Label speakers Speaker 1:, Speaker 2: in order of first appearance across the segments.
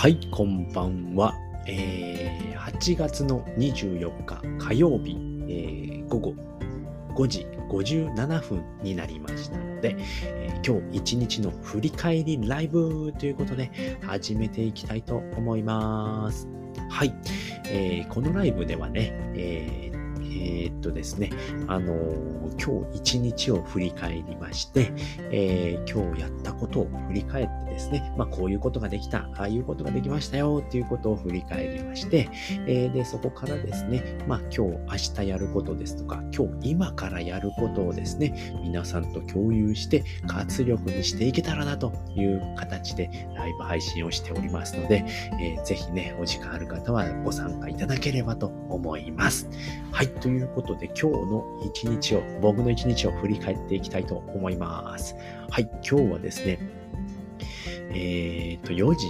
Speaker 1: はい、こんばんは。えー、8月の24日火曜日、えー、午後5時57分になりましたので、えー、今日一日の振り返りライブということで始めていきたいと思います。はい、えー、このライブではね、えーえー、っとですね、あの、今日一日を振り返りまして、えー、今日やったことを振り返ってですね、まあ、こういうことができた、ああいうことができましたよっていうことを振り返りまして、えー、で、そこからですね、まあ、今日、明日やることですとか、今日、今からやることをですね、皆さんと共有して活力にしていけたらなという形でライブ配信をしておりますので、えー、ぜひね、お時間ある方はご参加いただければと思います。はい。ということで、今日の一日を、僕の一日を振り返っていきたいと思います。はい、今日はですね、えっ、ー、と、4時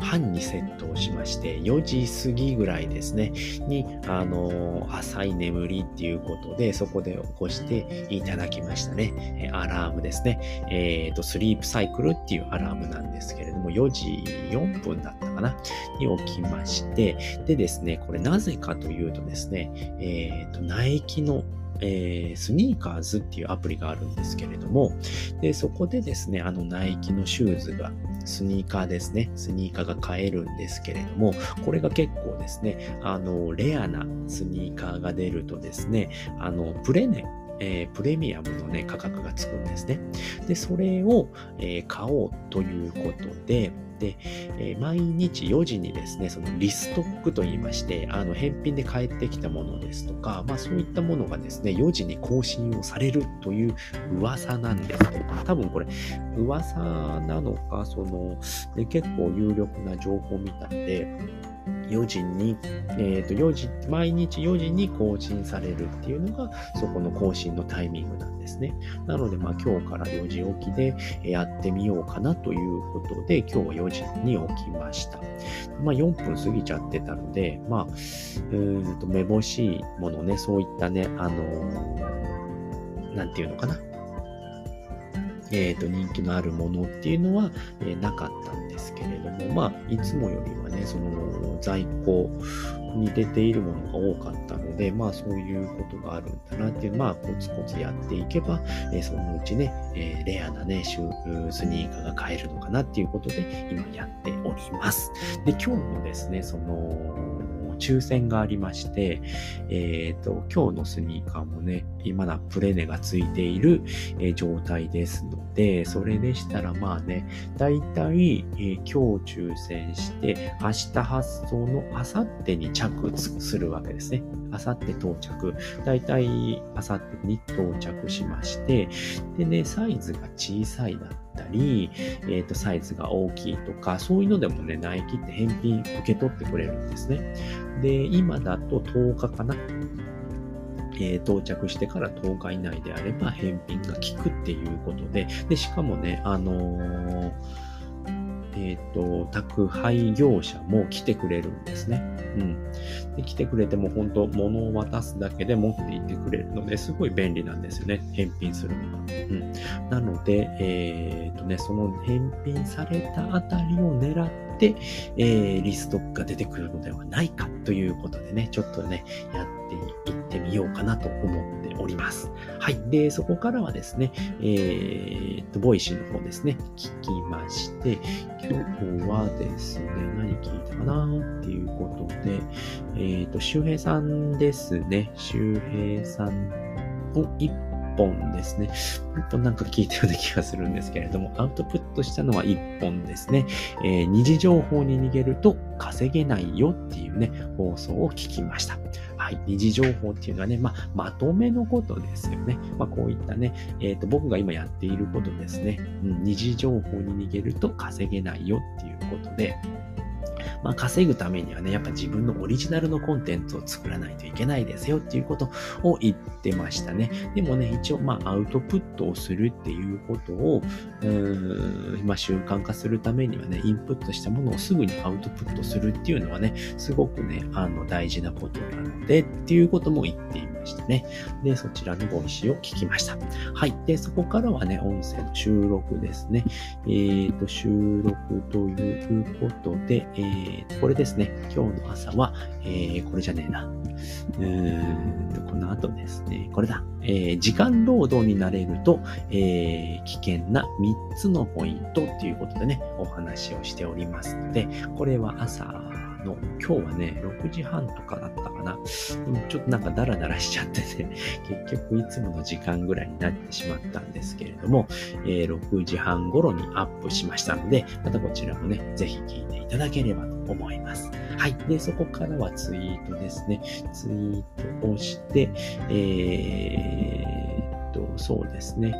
Speaker 1: 半にセットをしまして、4時過ぎぐらいですね、に、あのー、浅い眠りっていうことで、そこで起こしていただきましたね。アラームですね。えっ、ー、と、スリープサイクルっていうアラームなんですけれども、4時4分だったかな？に起きまして、でですね、これなぜかというとですね、えっ、ー、と、ナイキのえー、スニーカーズっていうアプリがあるんですけれども、で、そこでですね、あのナイキのシューズが、スニーカーですね、スニーカーが買えるんですけれども、これが結構ですね、あの、レアなスニーカーが出るとですね、あの、プレネえー、プレミアムのね、価格がつくんですね。で、それを、えー、買おうということで、で、えー、毎日4時にですね、そのリストックと言いまして、あの、返品で返ってきたものですとか、まあそういったものがですね、4時に更新をされるという噂なんですけど、多分これ、噂なのか、その、ね、結構有力な情報みたいで、4時に、えっ、ー、と、4時、毎日4時に更新されるっていうのが、そこの更新のタイミングなんですね。なので、まあ、今日から4時起きでやってみようかなということで、今日は4時に起きました。まあ、4分過ぎちゃってたので、まあ、うーんと、めぼしいものね、そういったね、あのー、なんていうのかな。えっ、ー、と、人気のあるものっていうのは、えー、なかったんですけれども、まあ、いつもよりはね、その在庫に出ているものが多かったので、まあ、そういうことがあるんだなっていう、まあ、コツコツやっていけば、えー、そのうちね、えレアなね、スニーカーが買えるのかなっていうことで、今やっております。で、今日もですね、その、抽選がありまして、えっ、ー、と、今日のスニーカーもね、今だプレネがついている、えー、状態ですので、それでしたらまあね、だいたい、えー、今日抽選して、明日発送の明後日に着するわけですね。明後日到着。だいたい明後日に到着しまして、でね、サイズが小さいだったり、えっ、ー、と、サイズが大きいとか、そういうのでもね、ナイキって返品受け取ってくれるんですね。で、今だと10日かな。えー、到着してから10日以内であれば返品が効くっていうことで、で、しかもね、あのーえっ、ー、と、宅配業者も来てくれるんですね。うん。で、来てくれても本当物を渡すだけで持っていってくれるので、すごい便利なんですよね。返品するのが。うん。なので、えっ、とね、その返品されたあたりを狙って、えー、リストが出てくるのではないかということでね、ちょっとね、やっていってみようかなと思っております。はい。で、そこからはですね、えー、っと、 Voicy の方ですね、聞きまして、今日はですね、何聞いたかなっていうことで、えー、っと、周平さんですね、周平さんを一本ですね。一本なんか聞いたような気がするんですけれども、アウトプットしたのは一本ですね。えー、二次情報に逃げると稼げないよっていうね、放送を聞きました。はい。二次情報っていうのはね、まあ、まとめのことですよね。まあ、こういったね、えっ、ー、と、僕が今やっていることですね。うん、二次情報に逃げると稼げないよっていうことで、まあ、稼ぐためにはね、やっぱ自分のオリジナルのコンテンツを作らないといけないですよっていうことを言ってましたね。でもね、一応、まあ、アウトプットをするっていうことを、うーん、まあ、習慣化するためにはね、インプットしたものをすぐにアウトプットするっていうのはね、すごくね、あの、大事なことなので、っていうことも言っていましたね。で、そちらの Voicy を聞きました。はい。で、そこからはね、音声の収録ですね。えっ、ー、と、収録ということで、えー、と、これですね。今日の朝は、えー、これじゃねえな。うーんと、この後ですね。これだ。えー、時間労働になれると、えー、危険な3つのポイントっていうことでね、お話をしておりますので、これは朝の、今日はね、6時半とかだったかな。ちょっとなんかダラダラしちゃってね、結局いつもの時間ぐらいになってしまったんですけれども、えー、6時半頃にアップしましたので、またこちらもね、ぜひ聞いていただければと思います。はい。で、そこからはツイートですね。ツイートをして、えー、っと、そうですね。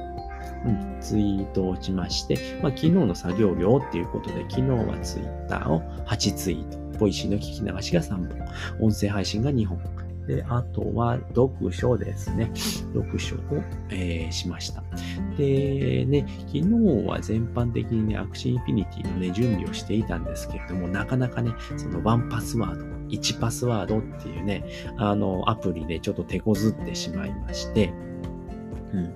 Speaker 1: うん、ツイートをしまして、まあ、昨日の作業量っていうことで、昨日はツイッターを8ツイート。 Voicy の聞き流しが3本、音声配信が2本。で、あとは読書ですね。読書を、えー、しました。で、ね、昨日は全般的にね、 Axie Infinity のね、準備をしていたんですけれども、なかなかね、その 1Password、1Password っていうね、あの、アプリでちょっと手こずってしまいまして、うん。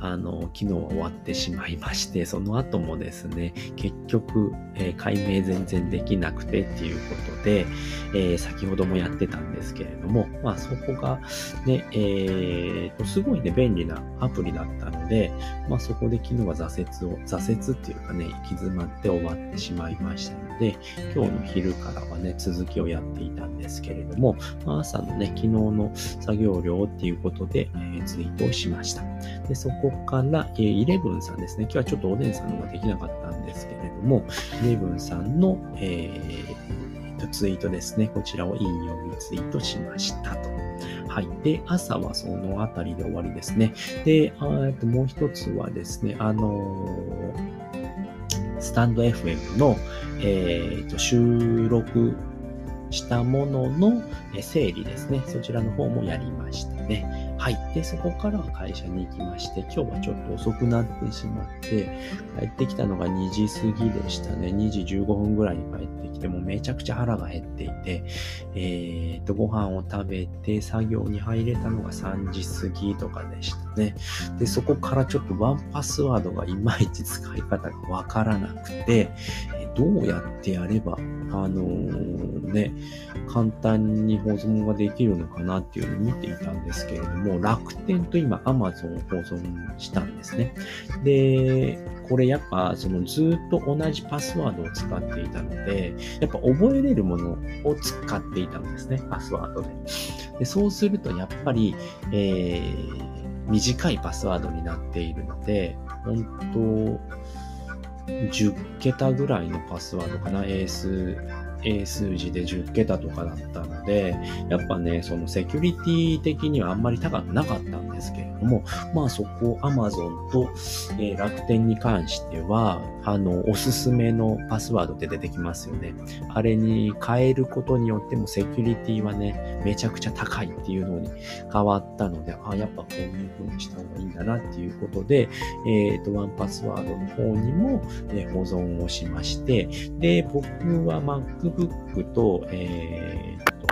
Speaker 1: あの、昨日は終わってしまいまして、その後もですね、結局、えー、解明全然できなくてっていうことで、えー、先ほどもやってたんですけれども、まあそこがね、えー、すごいね、便利なアプリだったので、まあそこで昨日は挫折を、挫折っていうかね、行き詰まって終わってしまいましたので、今日の昼からはね、続きをやっていたんですけれども、まあ、朝のね、昨日の作業量っていうことで、えー、ツイートをしました。で、そこから、えー、イレブンさんですね。今日はちょっとおでんさんのができなかったんですけれども、イレブンさんの、えー、ツイートですね。こちらを引用リツイートしましたと。はい。で、朝はそのあたりで終わりですね。で、あともう一つはですね、あのー、スタンド FM の、えー、と収録したものの整理ですね。そちらの方もやりましたね。はい。で、そこから会社に行きまして、今日はちょっと遅くなってしまって、帰ってきたのが2時過ぎでしたね。2時15分ぐらいに帰ってきて、もうめちゃくちゃ腹が減っていて、えー、と、ご飯を食べて作業に入れたのが3時過ぎとかでしたね。で、そこからちょっとワンパスワードがいまいち使い方がわからなくて、どうやってやれば、あのー、ね、簡単に保存ができるのかなっていうのを見ていたんですけれども、楽天と今 Amazon を保存したんですね。で、これやっぱそのずっと同じパスワードを使っていたので、やっぱ覚えれるものを使っていたんですね、パスワードで。でそうするとやっぱり、えー、短いパスワードになっているので、本当10桁ぐらいのパスワードかな、英数、英数字で10桁とかだったので、やっぱね、そのセキュリティ的にはあんまり高くなかったんですけれども、まあそこ Amazon と、えー、楽天に関しては、あの、おすすめのパスワードって出てきますよね。あれに変えることによってもセキュリティはね、めちゃくちゃ高いっていうのに変わったので、あ、やっぱこういう風にした方がいいんだなっていうことで、えっ、ー、と、ワンパスワードの方にも、え保存をしまして、で、僕は MacBook と、えー、と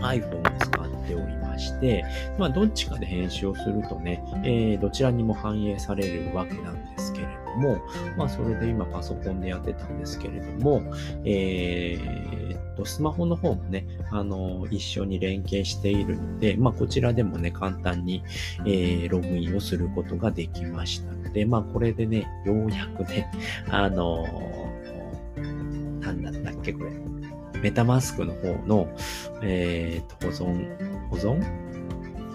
Speaker 1: iPhone を使っておりますして、まあ、どっちかで編集をするとね、えー、どちらにも反映されるわけなんですけれども、まあ、それで今パソコンでやってたんですけれども、えー、と、スマホの方もね、あの、一緒に連携しているので、まあ、こちらでもね、簡単に、えー、ログインをすることができましたので、まあ、これでね、ようやくね、あのなんだったっけ、これ。メタマスクの方の、えー、と、保存、保存？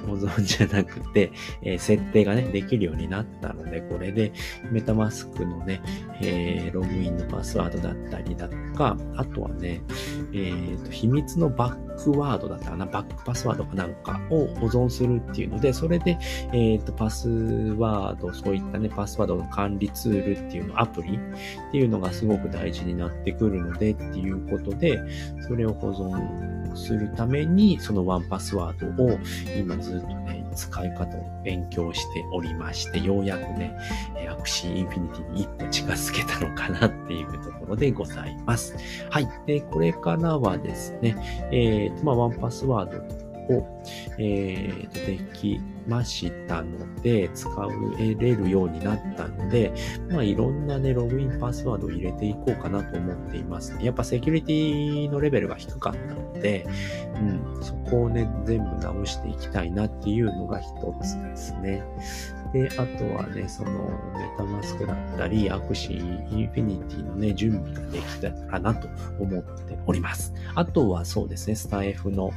Speaker 1: 保存じゃなくて、えー、設定がね、できるようになったので、これでメタマスクのね、えー、ログインのパスワードだったりだとか、あとはね、えーと、秘密のバックワードだったかな、バックパスワードかなんかを保存するっていうので、それで、え、ー、と、パスワード、そういったね、パスワードの管理ツールっていうの、アプリっていうのがすごく大事になってくるのでっていうことで、それを保存するために、その 1Password を今ずっとね、使い方を勉強しておりまして、ようやくね、 Axie Infinity に一歩近づけたのかなっていうところでございます。はい。で、これからはですね、え、ー、まあ、1Password を、えー、とできましたので、使えれるようになったので、まあ、いろんなね、ログインパスワードを入れていこうかなと思っています、ね。やっぱセキュリティのレベルが低かったので、うん、そこをね、全部直していきたいなっていうのが一つですね。で、あとはね、その MetaMask だったり、 Axie、Infinity のね、準備ができたらなと思っております。あとはそうですね、スタエフの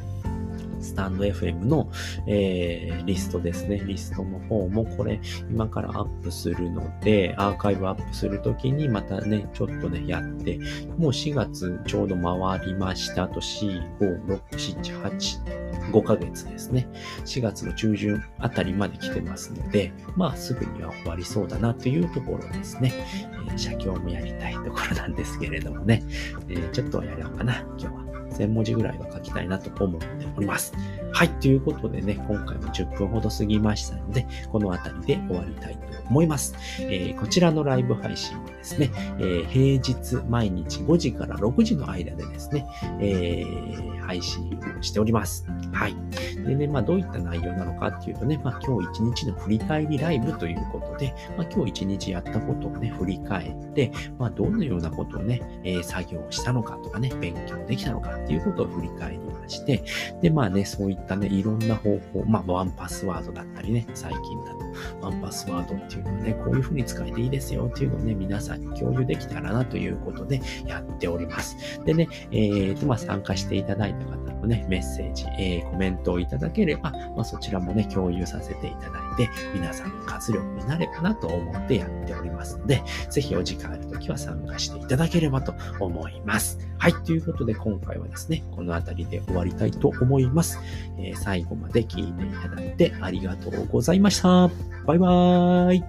Speaker 1: stand.fm の、えー、リストですね。リストの方もこれ今からアップするので、アーカイブアップするときにまたね、ちょっとね、やって、もう4月ちょうど回りました。あと4、5、6、7、8、5ヶ月ですね。4月の中旬あたりまで来てますので、まあすぐには終わりそうだなというところですね。えー、写経もやりたいところなんですけれどもね。えー、ちょっとやろうかな、今日は。1000文字ぐらいは書きたいなと思っております。はい。ということでね、今回も10分ほど過ぎましたので、この辺りで終わりたいと思います。えー、こちらのライブ配信はですね、えー、平日毎日5時から6時の間でですね、えー、配信をしております。はい。でね、まあどういった内容なのかっていうとね、まあ今日一日の振り返りライブということで、まあ今日一日やったことをね、振り返って、まあどのようなことをね、えー、作業したのかとかね、勉強できたのかっていうことを振り返りして、で、まあね、そういったね、いろんな方法、まあワンパスワードだったりね、最近だとワンパスワードっていうのはね、こういう風に使えていいですよっていうのをね、皆さんに共有できたらなということでやっております。でね、えーと、まあ参加していただいた方のね、メッセージ、えー、コメントをいただければ、まあ、そちらもね、共有させていただいて、皆さんの活力になればなと思ってやっておりますので、ぜひお時間あるときは参加していただければと思います。はい、ということで今回はですね、この辺りで終わりたいと思います。えー、最後まで聞いていただいてありがとうございました。バイバーイ。